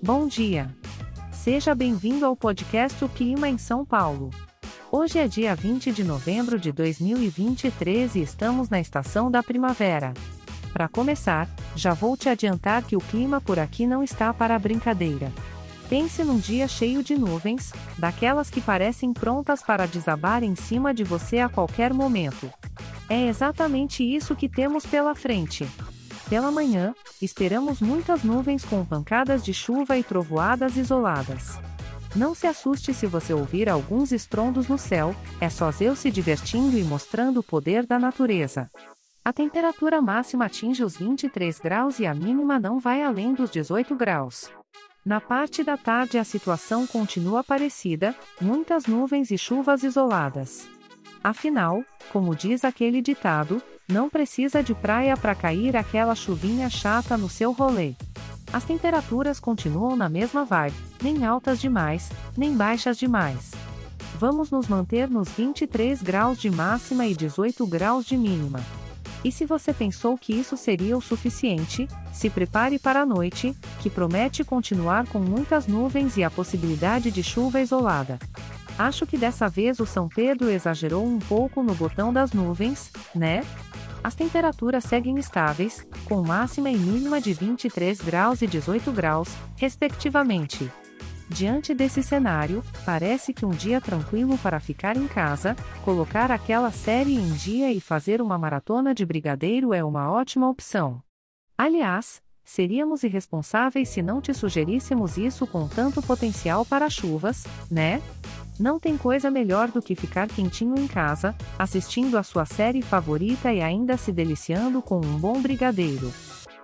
Bom dia. Seja bem-vindo ao podcast O Clima em São Paulo. Hoje é dia 20 de novembro de 2023 e estamos na estação da primavera. Para começar, já vou te adiantar que o clima por aqui não está para brincadeira. Pense num dia cheio de nuvens, daquelas que parecem prontas para desabar em cima de você a qualquer momento. É exatamente isso que temos pela frente. Pela manhã, esperamos muitas nuvens com pancadas de chuva e trovoadas isoladas. Não se assuste se você ouvir alguns estrondos no céu, é só Zeus se divertindo e mostrando o poder da natureza. A temperatura máxima atinge os 23 graus e a mínima não vai além dos 18 graus. Na parte da tarde a situação continua parecida, muitas nuvens e chuvas isoladas. Afinal, como diz aquele ditado, não precisa de praia para cair aquela chuvinha chata no seu rolê. As temperaturas continuam na mesma vibe, nem altas demais, nem baixas demais. Vamos nos manter nos 23 graus de máxima e 18 graus de mínima. E se você pensou que isso seria o suficiente, se prepare para a noite, que promete continuar com muitas nuvens e a possibilidade de chuva isolada. Acho que dessa vez o São Pedro exagerou um pouco no botão das nuvens, né? As temperaturas seguem estáveis, com máxima e mínima de 23 graus e 18 graus, respectivamente. Diante desse cenário, parece que um dia tranquilo para ficar em casa, colocar aquela série em dia e fazer uma maratona de brigadeiro é uma ótima opção. Aliás, seríamos irresponsáveis se não te sugeríssemos isso com tanto potencial para chuvas, né? Não tem coisa melhor do que ficar quentinho em casa, assistindo a sua série favorita e ainda se deliciando com um bom brigadeiro.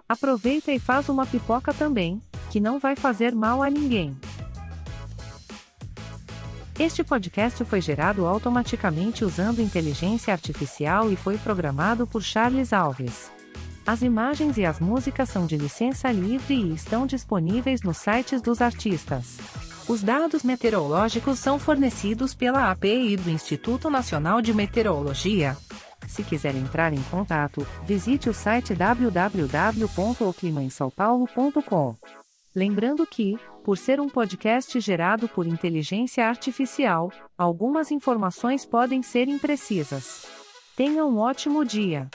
Aproveita e faz uma pipoca também, que não vai fazer mal a ninguém. Este podcast foi gerado automaticamente usando inteligência artificial e foi programado por Charles Alves. As imagens e as músicas são de licença livre e estão disponíveis nos sites dos artistas. Os dados meteorológicos são fornecidos pela API do Instituto Nacional de Meteorologia. Se quiser entrar em contato, visite o site www.oclimaemsaopaulo.com. Lembrando que, por ser um podcast gerado por inteligência artificial, algumas informações podem ser imprecisas. Tenha um ótimo dia!